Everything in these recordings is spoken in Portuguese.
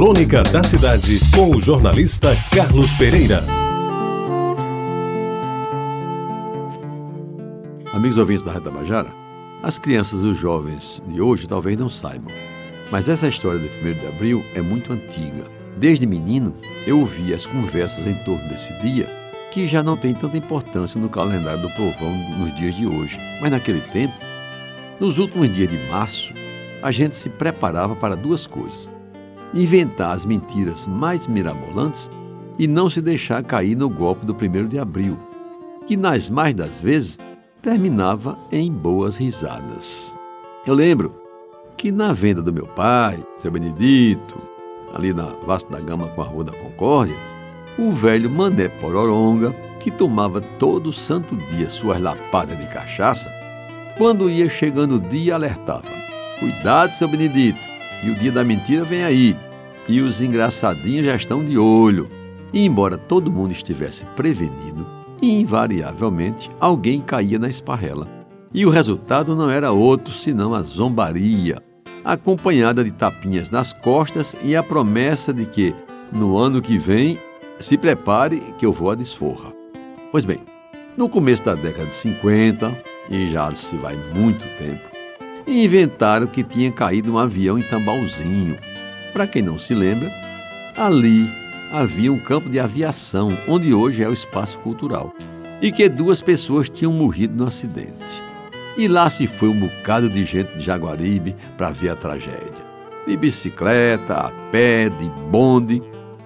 Crônica da Cidade, com o jornalista Carlos Pereira. Amigos ouvintes da Reta Bajara, as crianças e os jovens de hoje talvez não saibam, mas essa história de 1 de abril é muito antiga. Desde menino, eu ouvia as conversas em torno desse dia, que já não tem tanta importância no calendário do povão nos dias de hoje. Mas naquele tempo, nos últimos dias de março, a gente se preparava para duas coisas: inventar as mentiras mais mirabolantes e não se deixar cair no golpe do 1 de abril, que nas mais das vezes terminava em boas risadas. Eu lembro que na venda do meu pai, seu Benedito, ali na Vasta da Gama com a Rua da Concórdia, o velho Mané Pororonga, que tomava todo santo dia suas lapadas de cachaça, quando ia chegando o dia alertava: Cuidado, seu Benedito, e o dia da mentira vem aí, e os engraçadinhos já estão de olho. E embora todo mundo estivesse prevenido, invariavelmente alguém caía na esparrela. E o resultado não era outro senão a zombaria, acompanhada de tapinhas nas costas e a promessa de que, no ano que vem, se prepare que eu vou à desforra. Pois bem, no começo da década de 50, e já se vai muito tempo, e inventaram que tinha caído um avião em Tambalzinho. Para quem não se lembra, ali havia um campo de aviação, onde hoje é o espaço cultural, e que duas pessoas tinham morrido no acidente. E lá se foi um bocado de gente de Jaguaribe para ver a tragédia. De bicicleta, a pé, de bonde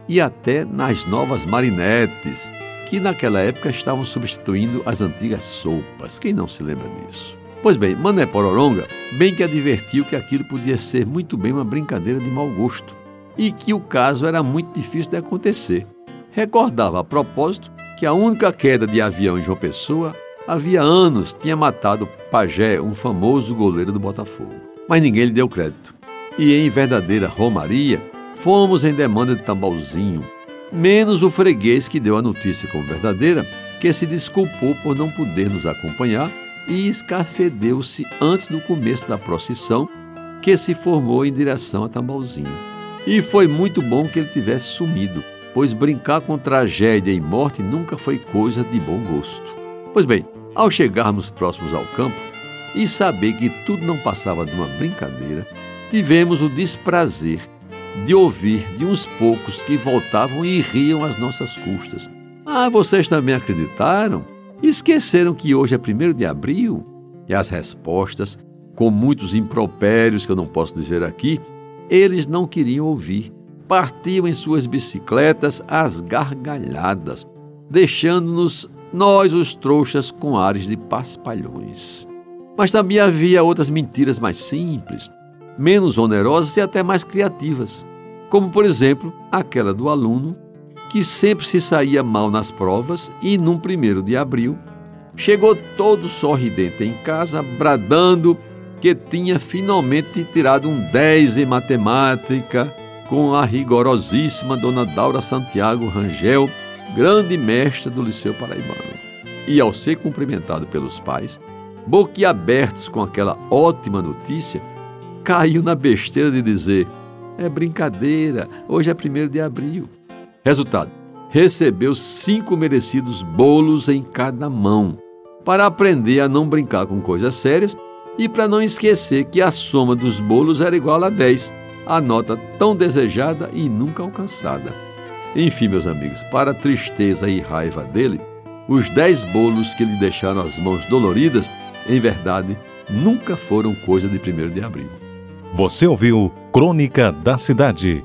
e até nas novas marinetes, que naquela época estavam substituindo as antigas sopas. Quem não se lembra disso? Pois bem, Mané Pororonga bem que advertiu que aquilo podia ser muito bem uma brincadeira de mau gosto e que o caso era muito difícil de acontecer. Recordava a propósito que a única queda de avião em João Pessoa havia anos tinha matado Pajé, um famoso goleiro do Botafogo. Mas ninguém lhe deu crédito. E em verdadeira romaria, fomos em demanda de Tambalzinho, menos o freguês que deu a notícia como verdadeira, que se desculpou por não poder nos acompanhar e escafedeu-se antes do começo da procissão que se formou em direção a Tambalzinho. E foi muito bom que ele tivesse sumido, pois brincar com tragédia e morte nunca foi coisa de bom gosto. Pois bem, ao chegarmos próximos ao campo e saber que tudo não passava de uma brincadeira, tivemos o desprazer de ouvir de uns poucos que voltavam e riam às nossas custas. Ah, vocês também acreditaram? Esqueceram que hoje é 1 de abril? E as respostas, com muitos impropérios que eu não posso dizer aqui, eles não queriam ouvir. Partiam em suas bicicletas às gargalhadas, deixando-nos, nós os trouxas, com ares de paspalhões. Mas também havia outras mentiras mais simples, menos onerosas e até mais criativas, como, por exemplo, aquela do aluno que sempre se saía mal nas provas e, num primeiro de abril, chegou todo sorridente em casa, bradando que tinha finalmente tirado um 10 em matemática com a rigorosíssima Dona Daura Santiago Rangel, grande mestra do Liceu Paraibano. E ao ser cumprimentado pelos pais, boquiabertos com aquela ótima notícia, caiu na besteira de dizer: é brincadeira, hoje é primeiro de abril. Resultado: recebeu cinco merecidos bolos em cada mão, para aprender a não brincar com coisas sérias e para não esquecer que a soma dos bolos era igual a 10, a nota tão desejada e nunca alcançada. Enfim, meus amigos, para a tristeza e raiva dele, os dez bolos que lhe deixaram as mãos doloridas, em verdade, nunca foram coisa de 1 de abril. Você ouviu Crônica da Cidade